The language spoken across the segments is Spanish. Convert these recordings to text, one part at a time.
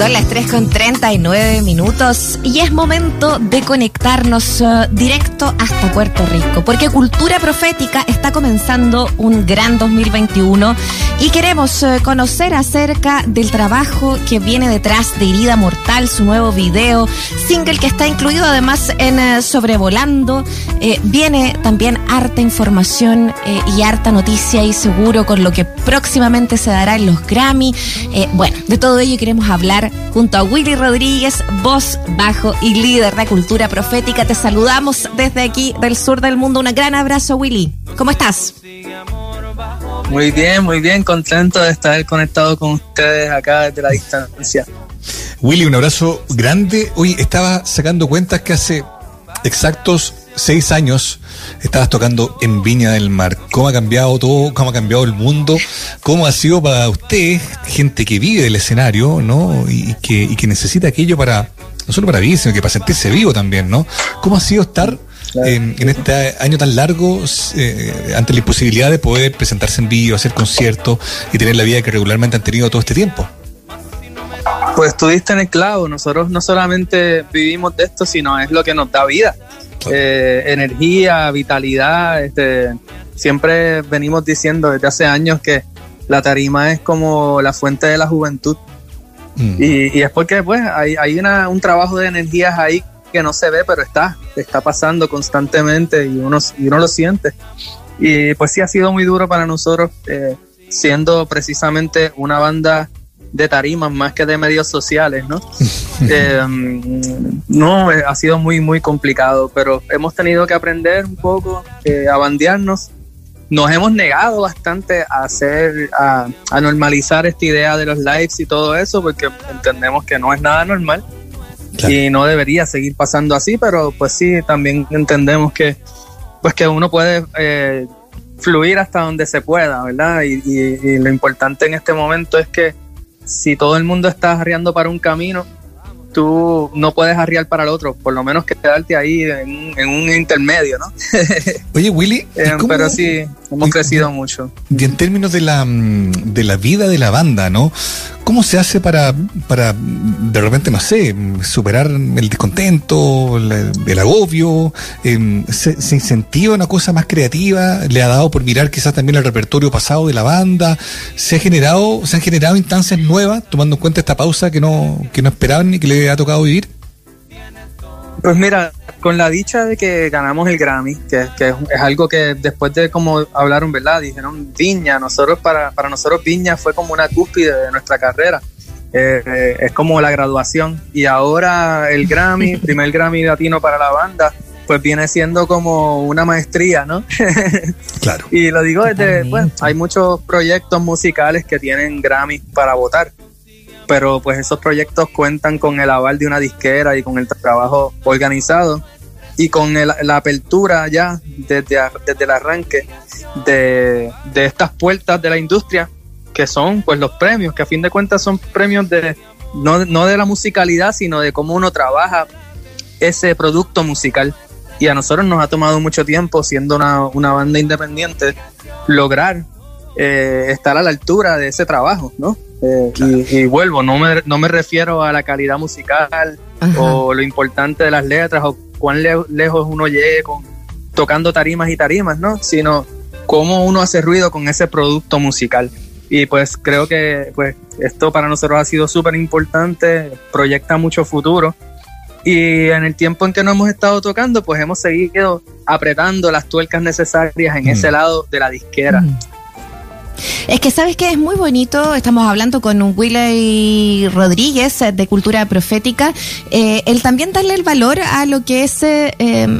Son las 3 con 39 minutos y es momento de conectarnos uh, directo hasta Puerto Rico, porque Cultura Profética está comenzando un gran 2021 y queremos uh, conocer acerca del trabajo que viene detrás de Herida Mortal, su nuevo video, single que está incluido además en uh, Sobrevolando. Eh, viene también harta información eh, y harta noticia y seguro con lo que próximamente se dará en los Grammy. Eh, bueno, de todo ello queremos hablar junto a Willy Rodríguez, voz, bajo y líder de cultura profética. Te saludamos desde aquí del sur del mundo. Un gran abrazo, Willy. ¿Cómo estás? Muy bien, muy bien, contento de estar conectado con ustedes acá desde la distancia. Willy, un abrazo grande. Hoy estaba sacando cuentas que hace exactos seis años estabas tocando en Viña del Mar. ¿Cómo ha cambiado todo? ¿Cómo ha cambiado el mundo? ¿Cómo ha sido para usted, gente que vive del escenario, ¿no? Y que, y que necesita aquello para, no solo para vivir, sino que para sentirse vivo también, ¿no? ¿Cómo ha sido estar en, en este año tan largo eh, ante la imposibilidad de poder presentarse en vivo, hacer conciertos y tener la vida que regularmente han tenido todo este tiempo? Pues estuviste en el clavo, nosotros no solamente vivimos de esto, sino es lo que nos da vida. Eh, energía, vitalidad. Este, siempre venimos diciendo desde hace años que la tarima es como la fuente de la juventud. Mm. Y, y, es porque pues hay, hay una, un trabajo de energías ahí que no se ve, pero está, está pasando constantemente y uno, y uno lo siente. Y pues sí ha sido muy duro para nosotros, eh, siendo precisamente una banda de tarimas más que de medios sociales, ¿no? eh, no, ha sido muy, muy complicado, pero hemos tenido que aprender un poco eh, a bandearnos. Nos hemos negado bastante a hacer, a, a, normalizar esta idea de los lives y todo eso, porque entendemos que no es nada normal claro. y no debería seguir pasando así, pero pues sí, también entendemos que, pues que uno puede eh, fluir hasta donde se pueda, ¿verdad? Y, y, y lo importante en este momento es que si todo el mundo está arriando para un camino, tú no puedes arriar para el otro, por lo menos quedarte ahí en, en un intermedio, ¿no? Oye, Willy. Eh, cómo, pero sí, hemos crecido mucho. Y en términos de la, de la vida de la banda, ¿no? ¿Cómo se hace para, para de repente, no sé, superar el descontento, el, agobio? Eh, se, ¿Se, incentiva una cosa más creativa? ¿Le ha dado por mirar quizás también el repertorio pasado de la banda? ¿Se, ha generado, se han generado instancias nuevas, tomando en cuenta esta pausa que no, que no esperaban y que le ha tocado vivir? Pues mira, con la dicha de que ganamos el Grammy, que, que es, es, algo que después de como hablaron, ¿verdad? Dijeron Viña, nosotros para, para nosotros Viña fue como una cúspide de nuestra carrera. Eh, eh, es como la graduación. Y ahora el Grammy, primer Grammy latino para la banda, pues viene siendo como una maestría, ¿no? claro. Y lo digo desde, bueno, hay muchos proyectos musicales que tienen Grammy para votar pero pues esos proyectos cuentan con el aval de una disquera y con el trabajo organizado y con el, la apertura ya desde, desde el arranque de, de, estas puertas de la industria que son pues los premios, que a fin de cuentas son premios de no, no de la musicalidad, sino de cómo uno trabaja ese producto musical. Y a nosotros nos ha tomado mucho tiempo, siendo una, una banda independiente, lograr eh, estar a la altura de ese trabajo, ¿no? Eh, claro. y, y, vuelvo, no me, no me refiero a la calidad musical Ajá. o lo importante de las letras o cuán le, lejos uno llegue con, tocando tarimas y tarimas, ¿no? Sino cómo uno hace ruido con ese producto musical. Y pues creo que pues esto para nosotros ha sido súper importante, proyecta mucho futuro. Y en el tiempo en que no hemos estado tocando, pues hemos seguido apretando las tuercas necesarias en mm. ese lado de la disquera. Mm. Es que sabes que es muy bonito, estamos hablando con Willy Rodríguez de Cultura Profética, eh, el también darle el valor a lo que es eh,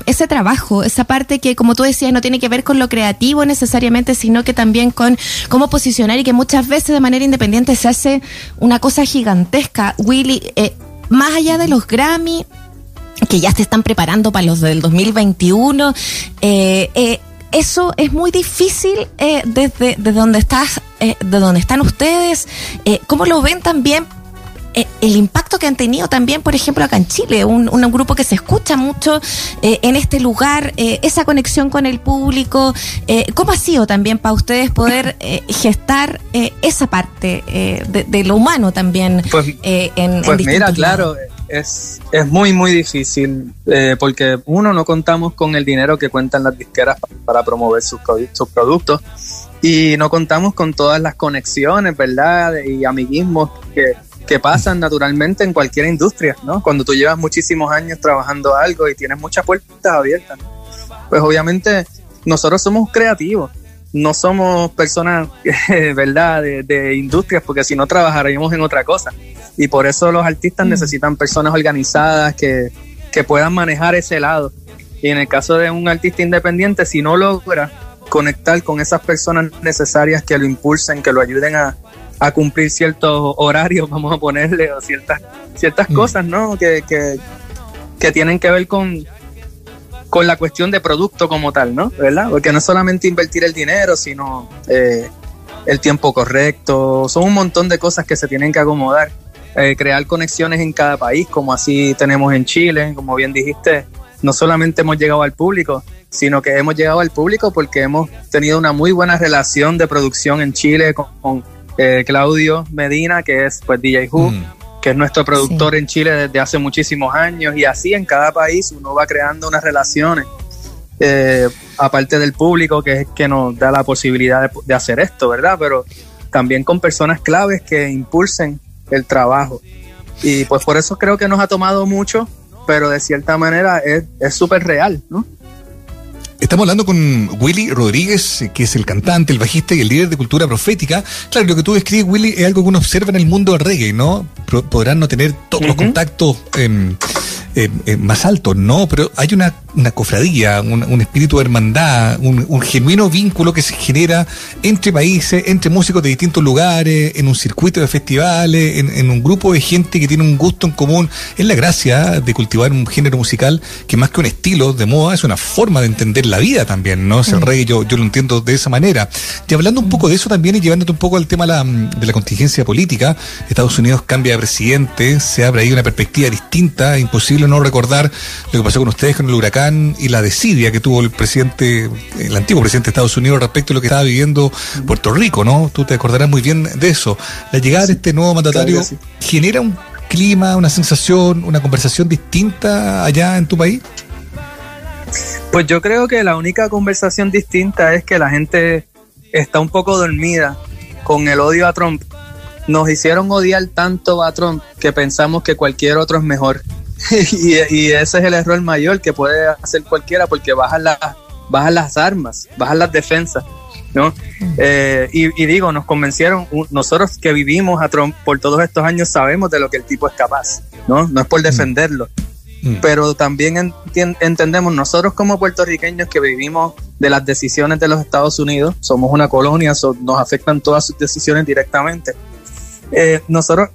ese trabajo, esa parte que como tú decías no tiene que ver con lo creativo necesariamente, sino que también con cómo posicionar y que muchas veces de manera independiente se hace una cosa gigantesca. Willy, eh, más allá de los Grammy, que ya se están preparando para los del 2021, eh, eh, eso es muy difícil eh, desde, desde donde estás, eh, de donde están ustedes. Eh, ¿Cómo lo ven también eh, el impacto que han tenido también, por ejemplo, acá en Chile, un, un grupo que se escucha mucho eh, en este lugar, eh, esa conexión con el público. ¿Cómo ha sido también para ustedes poder gestar esa parte de, lo humano también pues, en, pues mira, claro. Es, es muy, muy difícil porque uno no contamos con el dinero que cuentan las disqueras para promover sus, sus productos y no contamos con todas las conexiones, ¿verdad? Y amiguismos que, que pasan naturalmente en cualquier industria, ¿no? Cuando tú llevas muchísimos años trabajando algo y tienes muchas puertas abiertas, pues obviamente nosotros somos creativos, no somos personas, ¿verdad?, de, de, industrias, porque si no trabajaríamos en otra cosa. Y por eso los artistas mm. necesitan personas organizadas que, que puedan manejar ese lado. Y en el caso de un artista independiente, si no logra conectar con esas personas necesarias que lo impulsen, que lo ayuden a, a cumplir ciertos horarios, vamos a ponerle, o ciertas, ciertas mm. cosas, ¿no? Que, que, que, tienen que ver con, con la cuestión de producto como tal, ¿no? ¿Verdad? Porque no es solamente invertir el dinero, sino eh, el tiempo correcto, son un montón de cosas que se tienen que acomodar. Eh, crear conexiones en cada país, como así tenemos en Chile, como bien dijiste, no solamente hemos llegado al público, sino que hemos llegado al público porque hemos tenido una muy buena relación de producción en Chile con eh, Claudio Medina, que es pues DJ Who, mm. que es nuestro productor en Chile desde hace muchísimos años, y así en cada país uno va creando unas relaciones, eh, aparte del público que es que nos da la posibilidad de, hacer esto, ¿verdad? Pero también con personas claves que impulsen el trabajo. Y pues por eso creo que nos ha tomado mucho, pero de cierta manera es súper real, ¿no? Estamos hablando con Willy Rodríguez, que es el cantante, el bajista y el líder de cultura profética. Claro, lo que tú describes, Willy, es algo que uno observa en el mundo del reggae, ¿no? Podrán no tener todos los contactos eh, eh, eh, más alto, no, pero hay una, una cofradía, un, espíritu de hermandad, un, genuino vínculo que se genera entre países, entre músicos de distintos lugares, en un circuito de festivales, en, un grupo de gente que tiene un gusto en común. Es la gracia de cultivar un género musical que más que un estilo de moda es una forma de entender la vida también, ¿no? Es el mm. rey, yo, yo lo entiendo de esa manera. Y hablando un poco de eso también y llevándote un poco al tema de la, de la contingencia política, Estados Unidos cambia de presidente, se abre ahí una perspectiva distinta, imposible no recordar lo que pasó con ustedes con el huracán y la desidia que tuvo el presidente, el antiguo presidente de Estados Unidos respecto a lo que estaba viviendo Puerto Rico, ¿no? Tú te acordarás muy bien de eso. La llegada de este nuevo mandatario genera un clima, una sensación, una conversación distinta allá en tu país. Pues yo creo que la única conversación distinta es que la gente está un poco dormida con el odio a Trump. Nos hicieron odiar tanto a Trump que pensamos que cualquier otro es mejor. y, ese es el error mayor que puede hacer cualquiera porque bajan, la, bajan las armas, bajan las defensas. ¿no? Eh, y, digo, nos convencieron, nosotros que vivimos a Trump por todos estos años sabemos de lo que el tipo es capaz, ¿no? No es por defenderlo, mm. pero también entendemos nosotros como puertorriqueños que vivimos de las decisiones de los Estados Unidos, somos una colonia, nos afectan todas sus decisiones directamente. Eh, nosotros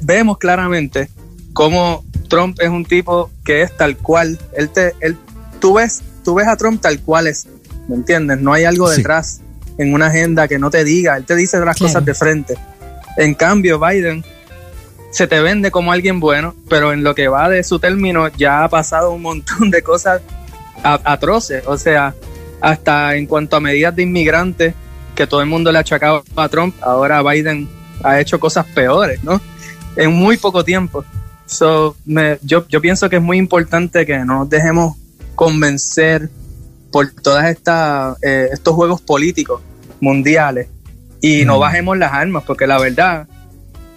vemos claramente cómo Trump es un tipo que es tal cual. Él te, él, tú ves, tú ves a Trump tal cual es, ¿me entiendes? No hay algo detrás en una agenda que no te diga. Él te dice las cosas de frente. En cambio, Biden se te vende como alguien bueno, pero en lo que va de su término ya ha pasado un montón de cosas atroces. O sea, hasta en cuanto a medidas de inmigrantes que todo el mundo le ha achacado a Trump, ahora Biden ha hecho cosas peores, ¿no? En muy poco tiempo. So, me, yo, yo pienso que es muy importante que no nos dejemos convencer por todas estas eh, estos juegos políticos mundiales y no bajemos las armas, porque la verdad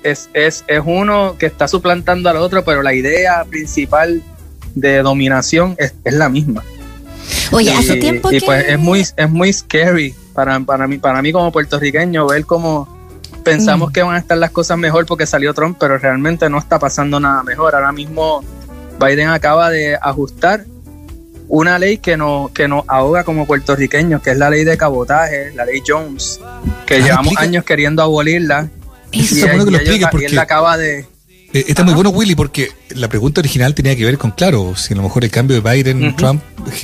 es, es, es uno que está suplantando al otro, pero la idea principal de dominación es, es la misma. Oye, hace tiempo y pues es muy, es muy scary para, para, mí, para mí como puertorriqueño ver cómo pensamos mm. que van a estar las cosas mejor porque salió Trump, pero realmente no está pasando nada mejor. Ahora mismo Biden acaba de ajustar una ley que nos, que nos ahoga como puertorriqueños, que es la ley de cabotaje, la ley Jones, que ah, llevamos años queriendo abolirla. y, él, acaba de... Eh, está muy bueno, Willy, porque la pregunta original tenía que ver con, claro, si a lo mejor el cambio de Biden-Trump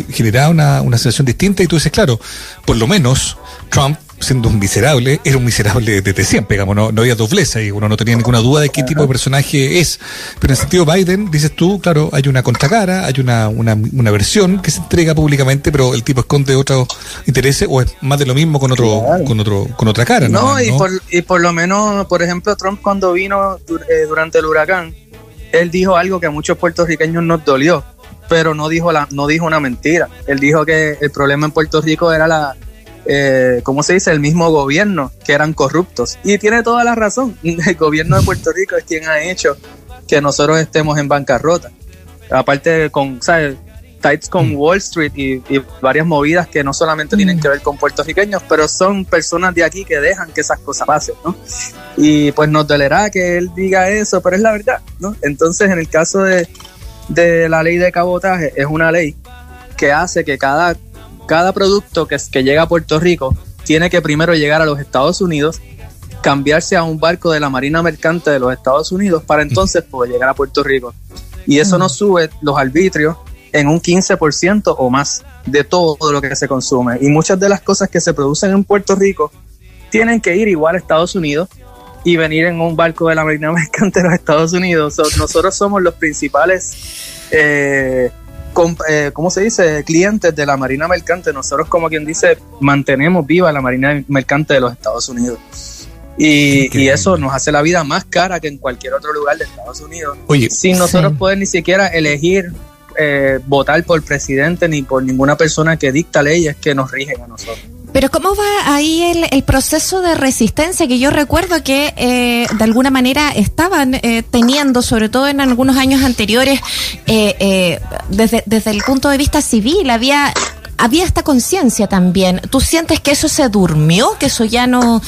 generaba una, una sensación distinta y tú dices, claro, por lo menos Trump siendo un miserable, era un miserable desde siempre, digamos, no, no había dobleza y uno no tenía ninguna duda de qué tipo de personaje es. Pero en el sentido Biden, dices tú, claro, hay una contracara, hay una, una, una versión que se entrega públicamente, pero el tipo esconde otros intereses o es más de lo mismo con otro, con otro, con otra cara, ¿no? No, y, Por, y por lo menos, por ejemplo, Trump cuando vino eh, durante el huracán, él dijo algo que a muchos puertorriqueños nos dolió, pero no dijo, la, no dijo una mentira. Él dijo que el problema en Puerto Rico era la, eh, ¿cómo se dice? El mismo gobierno, que eran corruptos. Y tiene toda la razón. El gobierno de Puerto Rico es quien ha hecho que nosotros estemos en bancarrota. Aparte con, ¿sabes? Tights con mm. Wall Street y, varias movidas que no solamente tienen mm. que ver con puertorriqueños, pero son personas de aquí que dejan que esas cosas pasen, ¿no? Y pues nos dolerá que él diga eso, pero es la verdad, ¿no? Entonces, en el caso de, de la ley de cabotaje, es una ley que hace que cada cada producto que, que llega a Puerto Rico tiene que primero llegar a los Estados Unidos, cambiarse a un barco de la Marina Mercante de los Estados Unidos para entonces poder llegar a Puerto Rico. Y eso nos sube los arbitrios en un 15% o más de todo lo que se consume. Y muchas de las cosas que se producen en Puerto Rico tienen que ir igual a Estados Unidos y venir en un barco de la Marina Mercante de los Estados Unidos. nosotros somos los principales eh, eh, ¿cómo se dice? Clientes de la Marina Mercante. Nosotros, como quien dice, mantenemos viva la Marina Mercante de los Estados Unidos. Y, eso nos hace la vida más cara que en cualquier otro lugar de Estados Unidos. Oye, sin nosotros poder ni siquiera elegir eh, votar por presidente ni por ninguna persona que dicta leyes que nos rigen a nosotros. Pero ¿cómo va ahí el, proceso de resistencia que yo recuerdo que eh, de alguna manera estaban eh, teniendo, sobre todo en algunos años anteriores, eh, desde, desde el punto de vista civil? Había había esta conciencia también. ¿Tú sientes que eso se durmió? ¿Que eso ya no,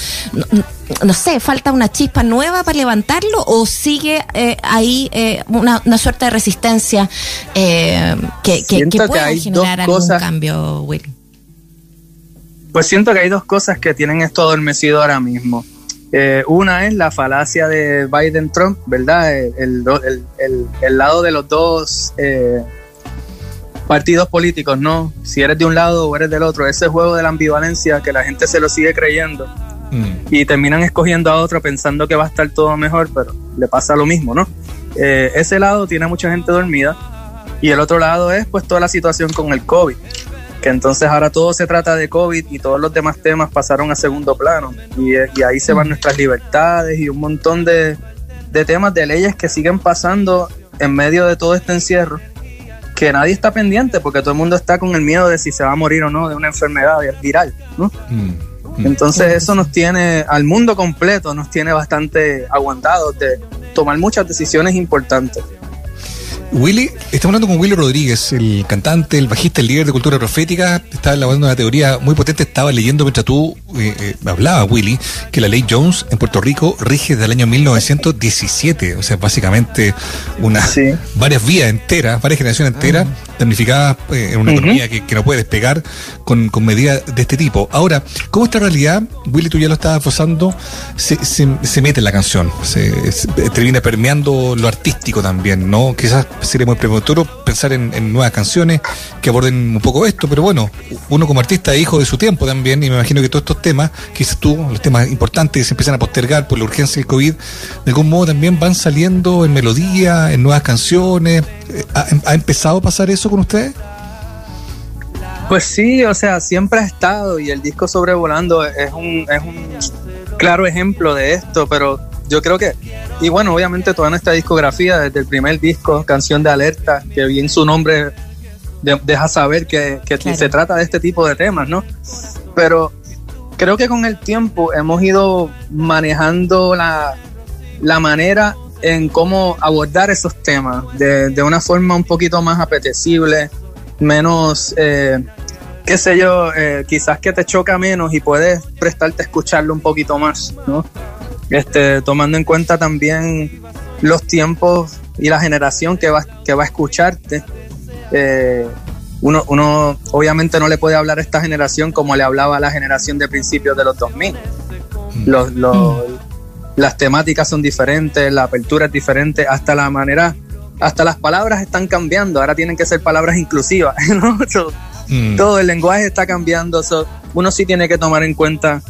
no, sé, falta una chispa nueva para levantarlo? ¿O sigue ahí una, una, suerte de resistencia que, que, pueda generar algún cambio, Will? Pues siento que hay dos cosas que tienen esto adormecido ahora mismo. Eh, una es la falacia de Biden-Trump, ¿verdad? El, lado de los dos eh, partidos políticos, ¿no? Si eres de un lado o eres del otro, ese juego de la ambivalencia que la gente se lo sigue creyendo mm. y terminan escogiendo a otro pensando que va a estar todo mejor, pero le pasa lo mismo, ¿no? Eh, ese lado tiene mucha gente dormida y el otro lado es pues toda la situación con el COVID que entonces ahora todo se trata de COVID y todos los demás temas pasaron a segundo plano y, ahí se van nuestras libertades y un montón de, temas de leyes que siguen pasando en medio de todo este encierro que nadie está pendiente porque todo el mundo está con el miedo de si se va a morir o no de una enfermedad viral, ¿no? Mm, mm. Entonces eso nos tiene, al mundo completo, nos tiene bastante aguantados de tomar muchas decisiones importantes. Willy, estamos hablando con Willy Rodríguez, el cantante, el bajista, el líder de cultura profética. Estaba elaborando una teoría muy potente. Estaba leyendo mientras tú eh, eh, hablaba, Willy, que la ley Jones en Puerto Rico rige desde el año 1917. O sea, básicamente una, varias vías enteras, varias generaciones enteras ah. damnificadas eh, en una economía que, no puede despegar con, medidas de este tipo. Ahora, ¿cómo esta realidad, Willy, tú ya lo estabas forzando, se, se, mete en la canción? Se, termina permeando lo artístico también, ¿no? Quizás sería muy prematuro pensar en, nuevas canciones que aborden un poco esto, pero bueno, uno como artista es hijo de su tiempo también, y me imagino que todos estos temas, que dices tú, los temas importantes que se empiezan a postergar por la urgencia del COVID, de algún modo también van saliendo en melodía, en nuevas canciones. ¿Ha, empezado a pasar eso con ustedes? Pues sí, o sea, siempre ha estado y el disco Sobrevolando es un, es un claro ejemplo de esto, pero yo creo que, y bueno, obviamente toda nuestra discografía, desde el primer disco, Canción de Alerta, que bien su nombre deja saber que, se trata de este tipo de temas, ¿no? Pero creo que con el tiempo hemos ido manejando la, manera en cómo abordar esos temas de, una forma un poquito más apetecible, menos, eh, qué sé yo, eh, quizás que te choca menos y puedes prestarte a escucharlo un poquito más, ¿no? Este, tomando en cuenta también los tiempos y la generación que va, que va a escucharte. Eh, uno, uno obviamente no le puede hablar a esta generación como le hablaba a la generación de principios de los 2000. Mm. Los, mm. Las temáticas son diferentes, la apertura es diferente, hasta la manera, hasta las palabras están cambiando, ahora tienen que ser palabras inclusivas. Mm. Todo el lenguaje está cambiando, uno sí tiene que tomar en cuenta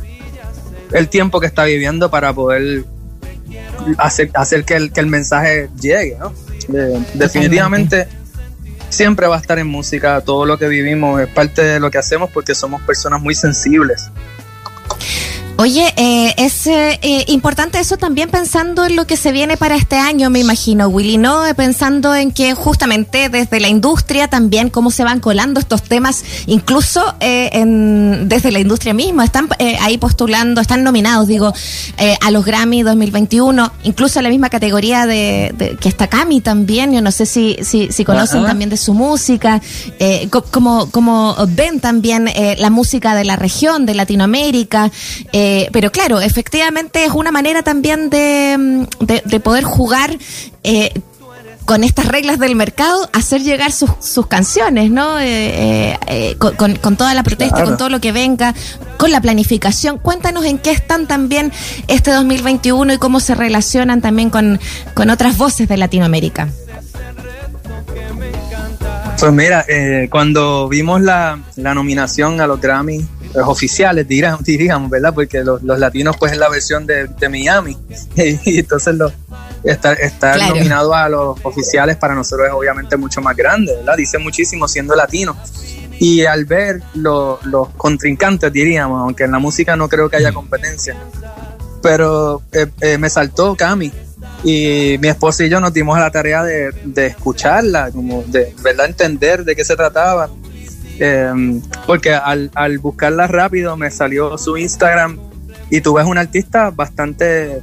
el tiempo que está viviendo para poder hacer, hacer que, el, que el mensaje llegue, ¿no? definitivamente siempre va a estar en música, todo lo que vivimos es parte de lo que hacemos porque somos personas muy sensibles. Oye, eh, es eh, eh, importante eso también pensando en lo que se viene para este año, me imagino, Willy, ¿no? Pensando en que justamente desde la industria también cómo se van colando estos temas, incluso en, desde la industria misma, están ahí postulando, están nominados, digo, a los Grammy 2021, incluso a la misma categoría de, que está Cami también, yo no sé si, si, si conocen también de su música, como, como ven también la música de la región, de Latinoamérica. Eh, pero claro, efectivamente es una manera también de, mm, poder jugar. Eh, con estas reglas del mercado, hacer llegar sus, sus canciones, ¿no? Eh, con, toda la protesta, con todo lo que venga, con la planificación. Cuéntanos en qué están también este 2021 y cómo se relacionan también con, con otras voces de Latinoamérica. Pues mira, cuando vimos la, la nominación a los Grammy los oficiales, diríamos, ¿verdad? Porque los, latinos, pues, es la versión de, Miami. y entonces los, estar, estar nominado a los oficiales para nosotros es obviamente mucho más grande, ¿verdad? Dice muchísimo siendo latino. Y al ver los contrincantes, diríamos, aunque en la música no creo que haya competencia, pero eh, eh, me saltó Cami. Y mi esposa y yo nos dimos a la tarea de, de escucharla, como de verdad entender de qué se trataba Em, porque al, al, buscarla rápido me salió su Instagram y tú ves un artista bastante,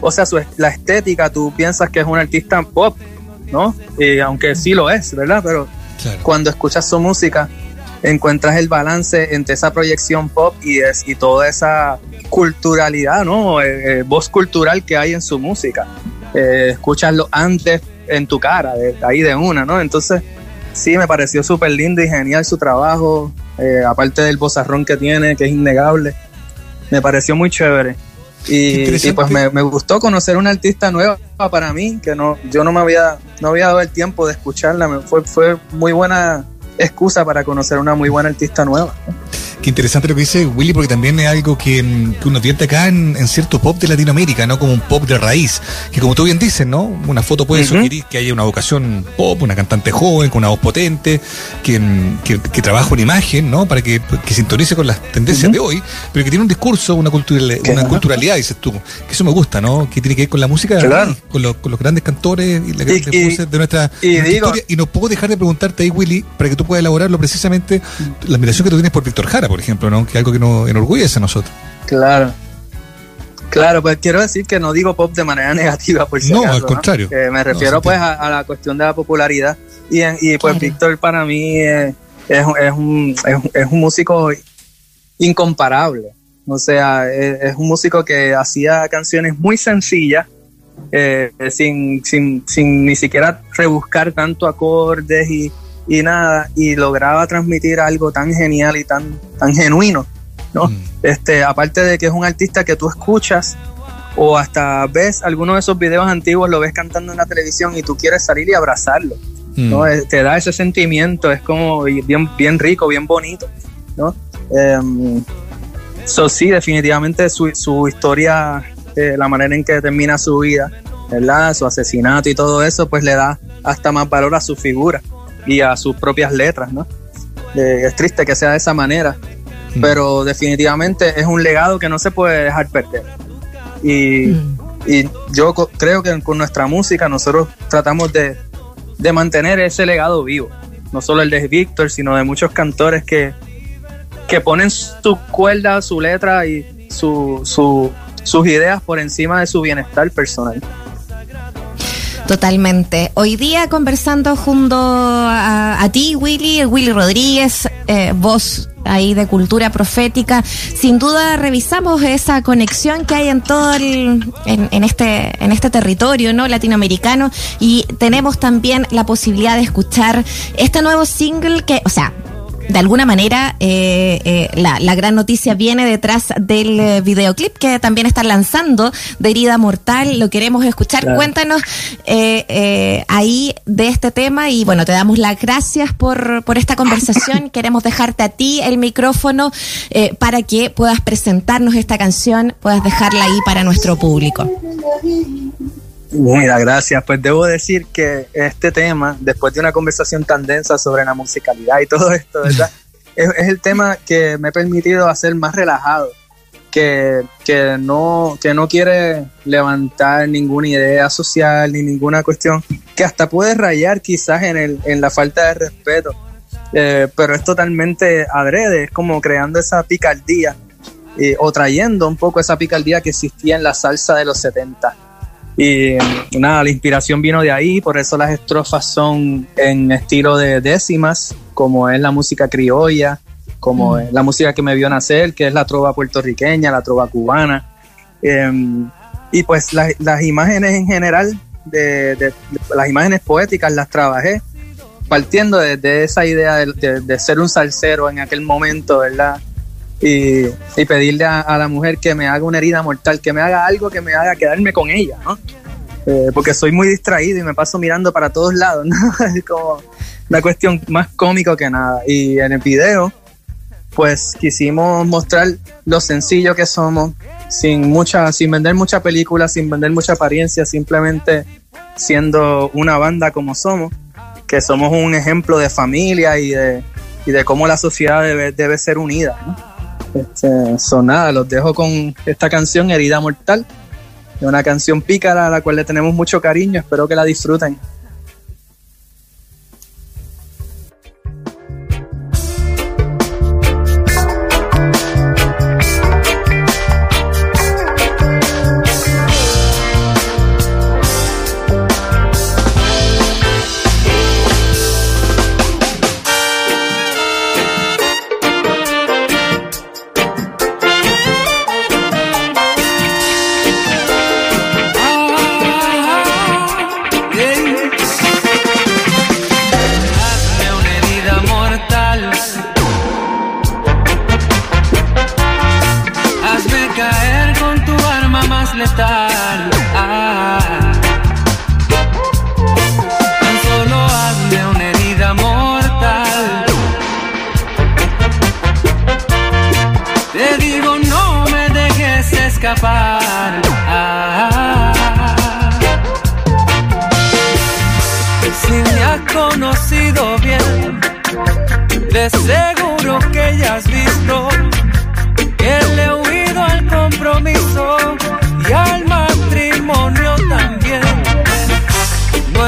o sea, su, la estética, tú piensas que es un artista pop, ¿no? Y aunque sí lo es, ¿verdad? Pero cuando escuchas su música, encuentras el balance entre esa proyección pop y, es, y toda esa culturalidad, ¿no? Eh, eh, voz cultural que hay en su música. Eh, escuchaslo antes en tu cara, de, ahí de una, ¿no? Entonces, sí, me pareció súper lindo y genial su trabajo, eh, aparte del bozarrón que tiene, que es innegable. Me pareció muy chévere. Y, pues me, gustó conocer una artista nueva para mí, que no, yo no me había, no había dado el tiempo de escucharla. fue, fue muy buena excusa para conocer una muy buena artista nueva. Qué interesante lo que dice Willy, porque también es algo que, uno advierte acá en, cierto pop de Latinoamérica, ¿no? Como un pop de raíz. Que como tú bien dices, ¿no? Una foto puede sugerir que haya una vocación pop, una cantante joven, con una voz potente, que, que, trabaja una imagen, ¿no? Para que, sintonice con las tendencias de hoy, pero que tiene un discurso, una, una culturalidad, dices tú. Que eso me gusta, ¿no? Que tiene que ver con la música, con, los, grandes cantores y las grandes voces de nuestra, historia. Y no puedo dejar de preguntarte ahí, Willy, para que tú puedas elaborarlo precisamente, la admiración que tú tienes por Víctor Jara, por ejemplo, ¿no? Que algo que nos enorgullece a nosotros. Claro. Claro, pues quiero decir que no digo pop de manera negativa, por si No, al contrario. me refiero pues a, la cuestión de la popularidad. Y, y pues Víctor para mí es, es, un, es, un músico incomparable. O sea, es, un músico que hacía canciones muy sencillas, eh, sin, sin, sin ni siquiera rebuscar tanto acordes y, y nada, y lograba transmitir algo tan genial y tan, tan genuino, ¿no? Mm. Este, aparte de que es un artista que tú escuchas o hasta ves alguno de esos videos antiguos, lo ves cantando en la televisión y tú quieres salir y abrazarlo, ¿no? Mm. Eh, te da ese sentimiento, es como bien, bien rico, bien bonito, ¿no? Um, sí, definitivamente su, su historia, eh, la manera en que termina su vida, ¿verdad? Su asesinato y todo eso, pues le da hasta más valor a su figura y a sus propias letras, ¿no? es triste que sea de esa manera, mm. pero definitivamente es un legado que no se puede dejar perder. Y, mm. y yo creo que con nuestra música nosotros tratamos de, de, mantener ese legado vivo, no solo el de Víctor, sino de muchos cantores que, que ponen su cuerda, su letra y su, su, sus ideas por encima de su bienestar personal. Totalmente. Hoy día conversando junto a, ti, Willy, Willy Rodríguez, eh, voz ahí de cultura profética. Sin duda revisamos esa conexión que hay en todo el, en, este, en este territorio no latinoamericano y tenemos también la posibilidad de escuchar este nuevo single que, o sea, de alguna manera eh, la, la, gran noticia viene detrás del videoclip que también están lanzando de Herida Mortal. Lo queremos escuchar. Cuéntanos ahí de este tema y bueno, te damos las gracias por, por esta conversación. Queremos dejarte a ti el micrófono para que puedas presentarnos esta canción, puedas dejarla ahí para nuestro público. Mira, gracias. Pues debo decir que este tema, después de una conversación tan densa sobre la musicalidad y todo esto, ¿verdad? es, el tema que me ha permitido hacer más relajado, que, que, no, que no quiere levantar ninguna idea social ni ninguna cuestión, que hasta puede rayar quizás en, el, en la falta de respeto, eh, pero es totalmente adrede, es como creando esa picardía eh, o trayendo un poco esa picardía que existía en la salsa de los 70 y nada, la inspiración vino de ahí, por eso las estrofas son en estilo de décimas, como es la música criolla, como mm. es la música que me vio nacer, que es la trova puertorriqueña, la trova cubana. Em, y pues las imágenes en general, de, las imágenes poéticas las trabajé partiendo de, esa idea de, ser un salsero en aquel momento, ¿verdad? Y, pedirle a, la mujer que me haga una herida mortal, que me haga algo que me haga quedarme con ella, ¿no? Eh, porque soy muy distraído y me paso mirando para todos lados, ¿no? Es como una cuestión más cómico que nada. Y en el video, pues quisimos mostrar lo sencillo que somos, sin mucha, sin vender mucha película, sin vender mucha apariencia, simplemente siendo una banda como somos, que somos un ejemplo de familia y de, y de cómo la sociedad debe, debe ser unida, ¿no? Este, son nada, los dejo con esta canción Herida Mortal, una canción pícara a la cual le tenemos mucho cariño, espero que la disfruten.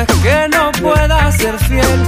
es que no pueda ser fiel.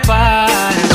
pero